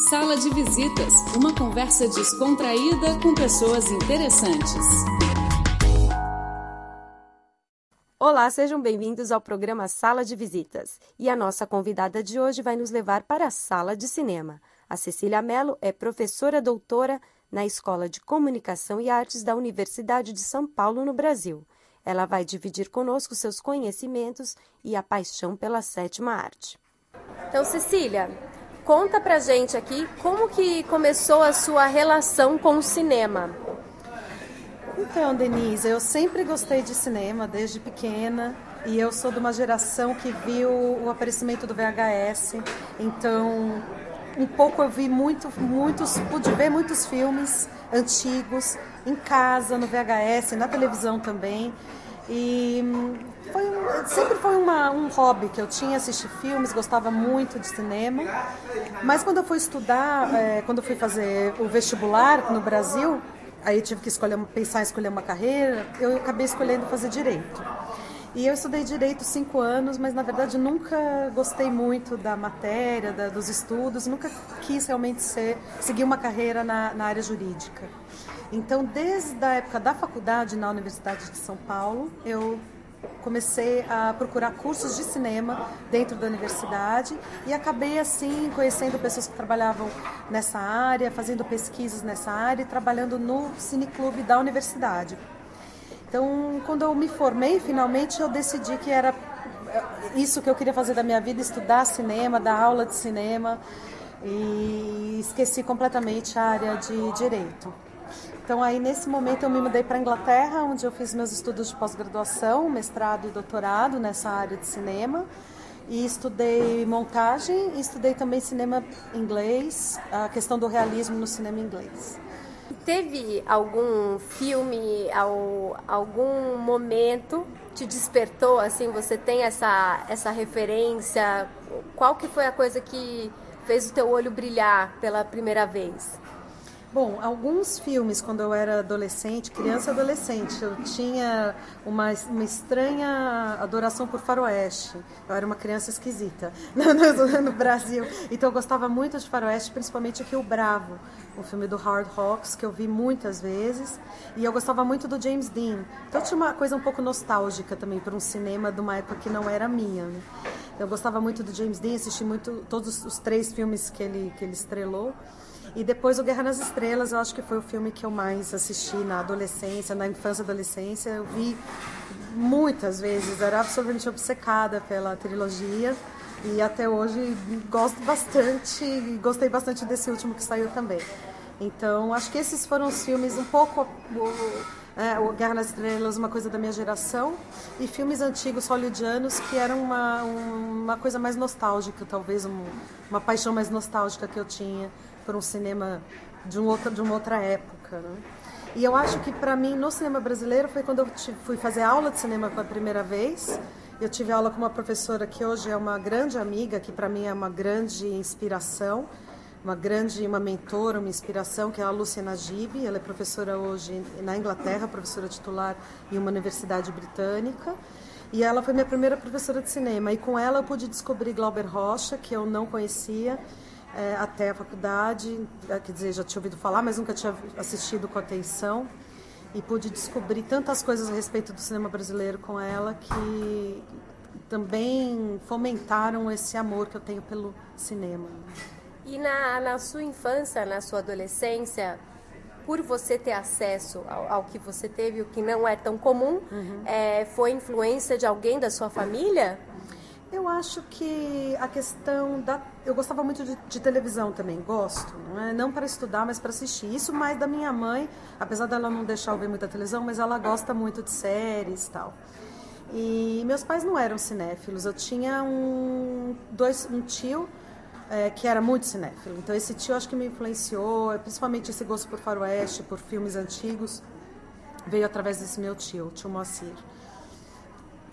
Sala de Visitas uma conversa descontraída com pessoas interessantes. Olá, sejam bem-vindos ao programa Sala de Visitas. E a nossa convidada de hoje vai nos levar para a sala de cinema. A Cecília Mello é professora doutora na Escola de Comunicação e Artes da Universidade de São Paulo, no Brasil. Ela vai dividir conosco seus conhecimentos e a paixão pela sétima arte. Então, Cecília, conta pra gente aqui como que começou a sua relação com o cinema. Então, Denise, eu sempre gostei de cinema desde pequena e eu sou de uma geração que viu o aparecimento do VHS. Então, um pouco eu vi muito, muitos, pude ver muitos filmes antigos em casa, no VHS, na televisão também. E foi, sempre foi uma, um hobby que eu tinha, assistir filmes, gostava muito de cinema. Mas quando eu fui estudar, é, quando eu fui fazer o vestibular no Brasil, aí tive que escolher, pensar em escolher uma carreira, eu acabei escolhendo fazer direito. E eu estudei direito cinco anos, mas na verdade nunca gostei muito da matéria, da, dos estudos, nunca quis realmente ser, seguir uma carreira na, na área jurídica. Então, desde a época da faculdade na Universidade de São Paulo, eu comecei a procurar cursos de cinema dentro da universidade e acabei assim conhecendo pessoas que trabalhavam nessa área, fazendo pesquisas nessa área e trabalhando no cineclube da universidade. Então, quando eu me formei, finalmente eu decidi que era isso que eu queria fazer da minha vida, estudar cinema, dar aula de cinema e esqueci completamente a área de direito. Então aí nesse momento eu me mudei para a Inglaterra, onde eu fiz meus estudos de pós-graduação, mestrado e doutorado nessa área de cinema. E estudei montagem e estudei também cinema inglês, a questão do realismo no cinema inglês. Teve algum filme, algum momento te despertou assim? Você tem essa essa referência? Qual que foi a coisa que fez o teu olho brilhar pela primeira vez? Bom, alguns filmes, quando eu era adolescente, criança e adolescente, eu tinha uma, uma estranha adoração por faroeste. Eu era uma criança esquisita no, no, Brasil. Então eu gostava muito de faroeste, principalmente o Rio Bravo, o filme do Hard Hawks, que eu vi muitas vezes. E eu gostava muito do James Dean. Então tinha uma coisa um pouco nostálgica também para um cinema de uma época que não era minha. Né? Eu gostava muito do James Dean, assisti muito todos os três filmes que ele, que ele estrelou. E depois o Guerra nas Estrelas, eu acho que foi o filme que eu mais assisti na adolescência, na infância e adolescência. Eu vi muitas vezes, era absolutamente obcecada pela trilogia. E até hoje gosto bastante, gostei bastante desse último que saiu também. Então, acho que esses foram os filmes um pouco é, o Guerra nas Estrelas, uma coisa da minha geração, e filmes antigos hollywoodianos que eram uma, uma coisa mais nostálgica, talvez um, uma paixão mais nostálgica que eu tinha por um cinema de, um outro, de uma outra época. Né? E eu acho que para mim no cinema brasileiro foi quando eu fui fazer aula de cinema pela primeira vez. Eu tive aula com uma professora que hoje é uma grande amiga, que para mim é uma grande inspiração, uma grande, uma mentora, uma inspiração, que é a Lúcia Najib. Ela é professora hoje na Inglaterra, professora titular em uma universidade britânica. E ela foi minha primeira professora de cinema. E com ela eu pude descobrir Glauber Rocha, que eu não conhecia é, até a faculdade, é, quer dizer, já tinha ouvido falar, mas nunca tinha assistido com atenção. E pude descobrir tantas coisas a respeito do cinema brasileiro com ela que também fomentaram esse amor que eu tenho pelo cinema. E na, na sua infância, na sua adolescência, por você ter acesso ao, ao, que você teve, o que não é tão comum, uhum. é, foi influência de alguém da sua família? Eu acho que a questão da. Eu gostava muito de, de televisão também, gosto. Não, é? não para estudar, mas para assistir. Isso mais da minha mãe, apesar dela não deixar eu ver muita televisão, mas ela gosta muito de séries e tal. E meus pais não eram cinéfilos. Eu tinha um, dois, um tio é, que era muito cinéfilo. Então esse tio acho que me influenciou, principalmente esse gosto por faroeste, por filmes antigos, veio através desse meu tio, o tio Moacir.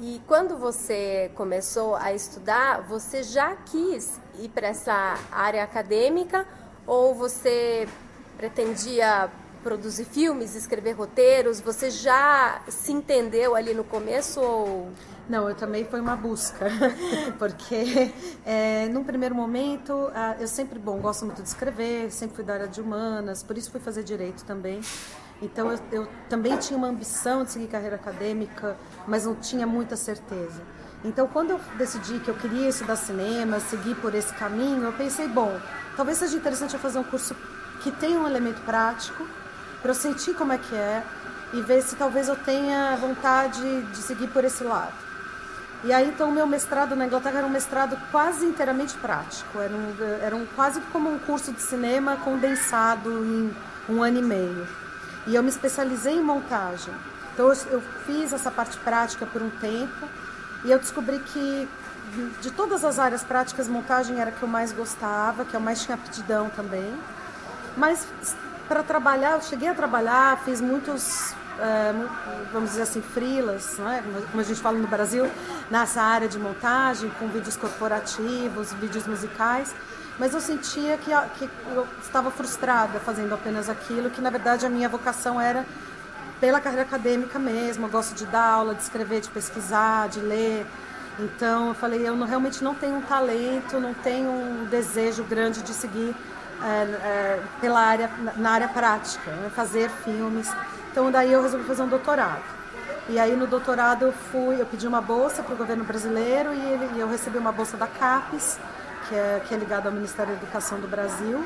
E quando você começou a estudar, você já quis ir para essa área acadêmica ou você pretendia produzir filmes, escrever roteiros? Você já se entendeu ali no começo ou... Não, eu também foi uma busca, porque é, num primeiro momento eu sempre, bom, gosto muito de escrever, sempre fui da área de humanas, por isso fui fazer direito também. Então eu, eu também tinha uma ambição de seguir carreira acadêmica, mas não tinha muita certeza. Então, quando eu decidi que eu queria estudar cinema, seguir por esse caminho, eu pensei, bom, talvez seja interessante eu fazer um curso que tenha um elemento prático, para eu sentir como é que é e ver se talvez eu tenha vontade de seguir por esse lado. E aí, então, o meu mestrado na Inglaterra era um mestrado quase inteiramente prático, era, um, era um, quase como um curso de cinema condensado em um ano e meio. E eu me especializei em montagem. Então, eu, fiz essa parte prática por um tempo e eu descobri que de todas as áreas práticas, montagem era a que eu mais gostava, que eu mais tinha aptidão também. Mas para trabalhar, eu cheguei a trabalhar, fiz muitos, é, vamos dizer assim, frilas, é? como a gente fala no Brasil, nessa área de montagem, com vídeos corporativos, vídeos musicais. Mas eu sentia que, que eu estava frustrada fazendo apenas aquilo, que na verdade a minha vocação era pela carreira acadêmica mesmo. Eu gosto de dar aula, de escrever, de pesquisar, de ler. Então eu falei, eu não, realmente não tenho um talento, não tenho um desejo grande de seguir é, é, pela área, na área prática, né? fazer filmes. Então daí eu resolvi fazer um doutorado. E aí no doutorado eu fui, eu pedi uma bolsa para o governo brasileiro e, ele, e eu recebi uma bolsa da CAPES, que é, que é ligada ao Ministério da Educação do Brasil.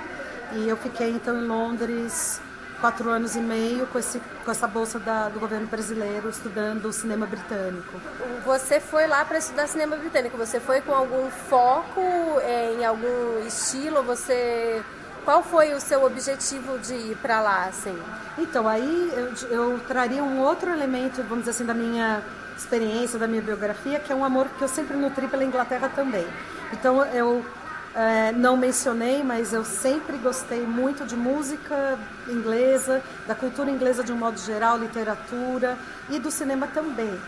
E eu fiquei então em Londres quatro anos e meio com, esse, com essa bolsa da, do governo brasileiro estudando cinema britânico. Você foi lá para estudar cinema britânico? Você foi com algum foco é, em algum estilo? Você qual foi o seu objetivo de ir para lá, assim? Então, aí eu, eu traria um outro elemento, vamos dizer assim, da minha experiência, da minha biografia, que é um amor que eu sempre nutri pela Inglaterra também. Então, eu é, não mencionei, mas eu sempre gostei muito de música inglesa, da cultura inglesa de um modo geral, literatura e do cinema também.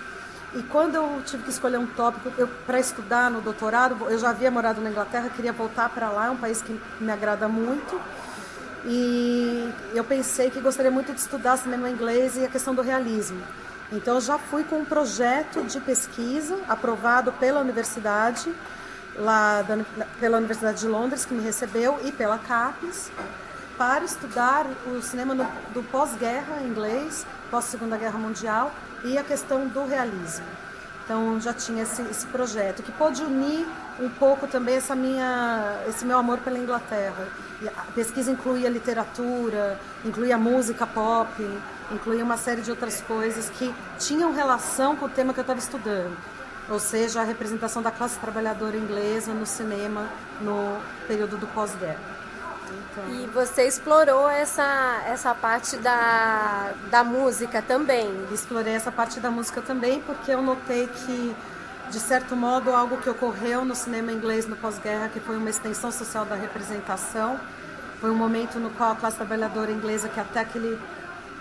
E quando eu tive que escolher um tópico para estudar no doutorado, eu já havia morado na Inglaterra, queria voltar para lá, é um país que me agrada muito. E eu pensei que gostaria muito de estudar cinema inglês e a questão do realismo. Então eu já fui com um projeto de pesquisa aprovado pela universidade, lá da, pela Universidade de Londres, que me recebeu, e pela CAPES, para estudar o cinema no, do pós-guerra inglês, pós-segunda guerra mundial, e a questão do realismo. Então já tinha esse, esse, projeto que pôde unir um pouco também essa minha, esse meu amor pela Inglaterra. E a pesquisa incluía literatura, incluía música pop, incluía uma série de outras coisas que tinham relação com o tema que eu estava estudando. Ou seja, a representação da classe trabalhadora inglesa no cinema no período do pós-guerra. Então... E você explorou essa, essa parte da, da música também? Explorei essa parte da música também porque eu notei que, de certo modo, algo que ocorreu no cinema inglês no pós-guerra, que foi uma extensão social da representação, foi um momento no qual a classe trabalhadora inglesa, que até aquele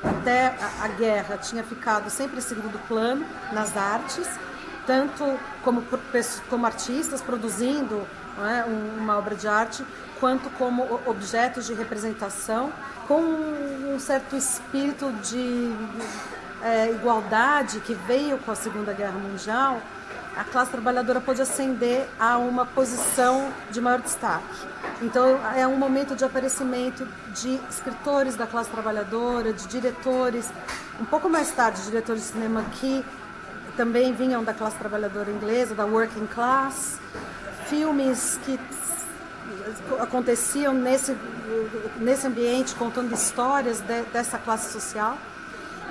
até a, guerra tinha ficado sempre em segundo plano nas artes, tanto como, como artistas produzindo é, uma obra de arte, quanto como objetos de representação, com um certo espírito de é, igualdade que veio com a Segunda Guerra Mundial, a classe trabalhadora pôde ascender a uma posição de maior destaque. Então, é um momento de aparecimento de escritores da classe trabalhadora, de diretores, um pouco mais tarde, diretores de cinema que também vinham da classe trabalhadora inglesa, da working class, filmes que aconteciam nesse, nesse ambiente, contando histórias de, dessa classe social.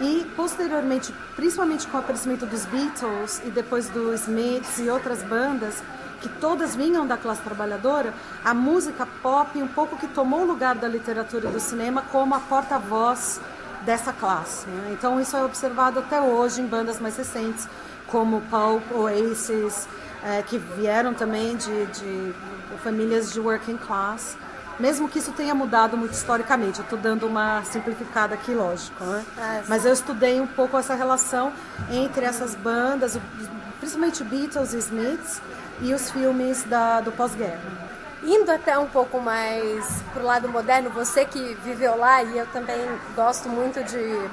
E posteriormente, principalmente com o aparecimento dos Beatles e depois dos Smiths e outras bandas, que todas vinham da classe trabalhadora, a música pop um pouco que tomou o lugar da literatura e do cinema como a porta-voz dessa classe. Né? Então isso é observado até hoje em bandas mais recentes, como Pulp, Oasis, é, que vieram também de, de famílias de working class, mesmo que isso tenha mudado muito historicamente. Eu estou dando uma simplificada aqui, lógico, né? É, Mas eu estudei um pouco essa relação entre essas bandas, principalmente Beatles e Smiths, e os filmes da, do pós-guerra. Indo até um pouco mais pro lado moderno, você que viveu lá e eu também gosto muito de,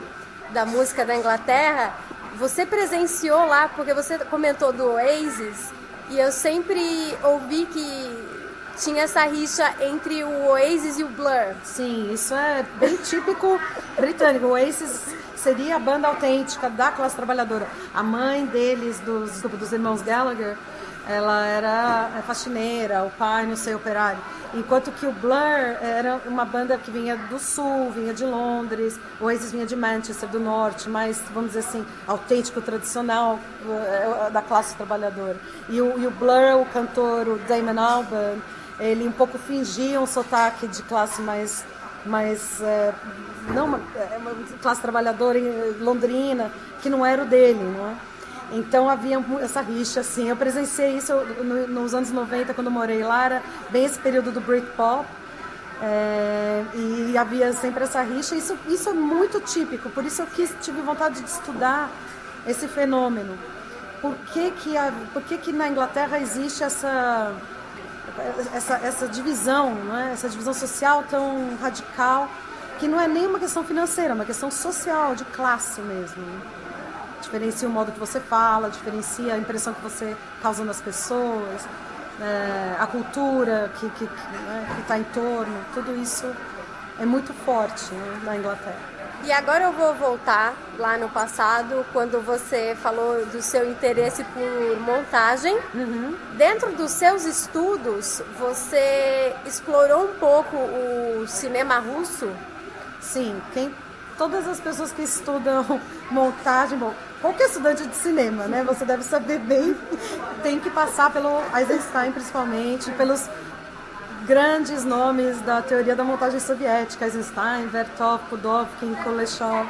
da música da Inglaterra, você presenciou lá, porque você comentou do Oasis, e eu sempre ouvi que tinha essa rixa entre o Oasis e o Blur. Sim, isso é bem típico britânico. O Oasis seria a banda autêntica da classe trabalhadora. A mãe deles, dos, dos irmãos Gallagher, ela era é, faxineira, o pai, não sei, operário. Enquanto que o Blur era uma banda que vinha do sul, vinha de Londres, o Oasis vinha de Manchester, do norte, mais, vamos dizer assim, autêntico, tradicional é, da classe trabalhadora. E o, e o Blur, o cantor, o Damon Albarn, ele um pouco fingia um sotaque de classe mais, mais é, não uma, uma, classe trabalhadora londrina, que não era o dele, não é? Então havia essa rixa, assim. Eu presenciei isso nos anos 90, quando morei lá, era bem esse período do Britpop. É, e havia sempre essa rixa. Isso, isso é muito típico, por isso eu quis, tive vontade de estudar esse fenômeno. Por que, que, a, por que, que na Inglaterra existe essa, essa, essa divisão, é? essa divisão social tão radical, que não é nem uma questão financeira, é uma questão social, de classe mesmo. Né? Diferencia o modo que você fala, diferencia a impressão que você causa nas pessoas, é, a cultura que está que, né, tá em torno, tudo isso é muito forte né, na Inglaterra. E agora eu vou voltar lá no passado, quando você falou do seu interesse por montagem. Uhum. Dentro dos seus estudos, você explorou um pouco o cinema russo? Sim, quem, todas as pessoas que estudam montagem, bom, qualquer estudante de cinema, né? Você deve saber bem, tem que passar pelo Eisenstein principalmente, pelos grandes nomes da teoria da montagem soviética, Eisenstein, Vertov, Pudovkin, Kuleshov.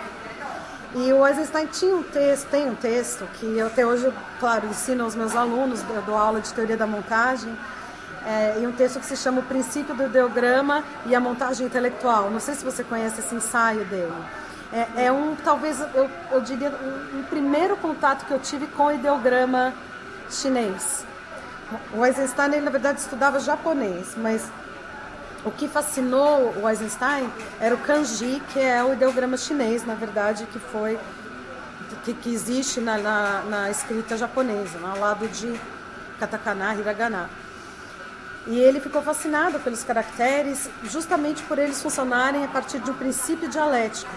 E o Eisenstein tinha um texto, tem um texto que até hoje, claro, ensino aos meus alunos, eu dou aula de teoria da montagem, é, e um texto que se chama O Princípio do Ideograma e a Montagem Intelectual. Não sei se você conhece esse ensaio dele. É, é um, talvez, eu, eu diria, um, um, primeiro contato que eu tive com o ideograma chinês. O Eisenstein, ele, na verdade, estudava japonês, mas o que fascinou o Eisenstein era o kanji, que é o ideograma chinês, na verdade, que foi que, que existe na, na, na, escrita japonesa, ao lado de katakana, hiragana. E ele ficou fascinado pelos caracteres, justamente por eles funcionarem a partir de um princípio dialético.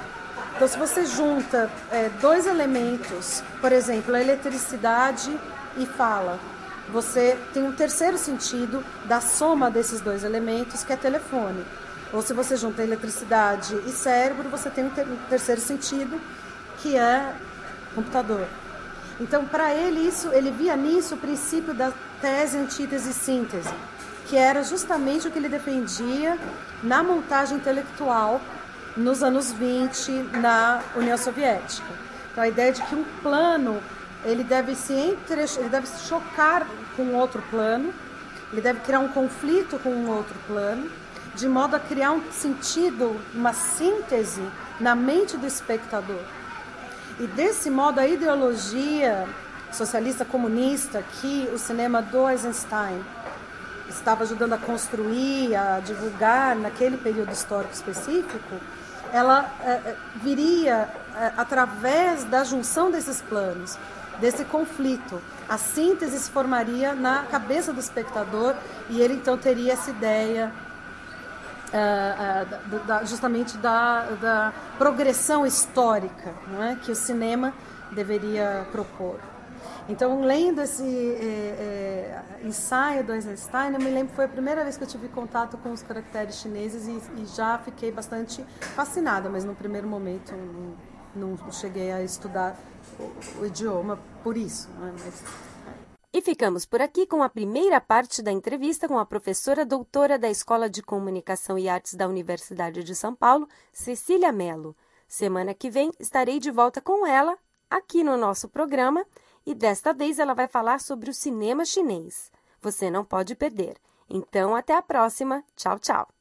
Então, se você junta é, dois elementos, por exemplo, a eletricidade e fala, você tem um terceiro sentido da soma desses dois elementos, que é telefone. Ou se você junta eletricidade e cérebro, você tem um, ter um terceiro sentido, que é computador. Então, para ele, isso, ele via nisso o princípio da tese, antítese e síntese, que era justamente o que ele defendia na montagem intelectual nos anos 20 na União Soviética. Então a ideia de que um plano ele deve se entre, ele deve se chocar com outro plano, ele deve criar um conflito com um outro plano, de modo a criar um sentido, uma síntese na mente do espectador. E desse modo a ideologia socialista comunista que o cinema do Eisenstein estava ajudando a construir, a divulgar naquele período histórico específico, ela é, é, viria é, através da junção desses planos, desse conflito. A síntese se formaria na cabeça do espectador e ele então teria essa ideia justamente da, da progressão histórica não é? que o cinema deveria propor. Então, lendo esse é, é, ensaio do Eisenstein, eu me lembro que foi a primeira vez que eu tive contato com os caracteres chineses e, e já fiquei bastante fascinada, mas no primeiro momento não, não cheguei a estudar o, o idioma por isso. Né? Mas, e ficamos por aqui com a primeira parte da entrevista com a professora doutora da Escola de Comunicação e Artes da Universidade de São Paulo, Cecília Mello. Semana que vem estarei de volta com ela aqui no nosso programa e desta vez ela vai falar sobre o cinema chinês. Você não pode perder. Então, até a próxima. Tchau, tchau.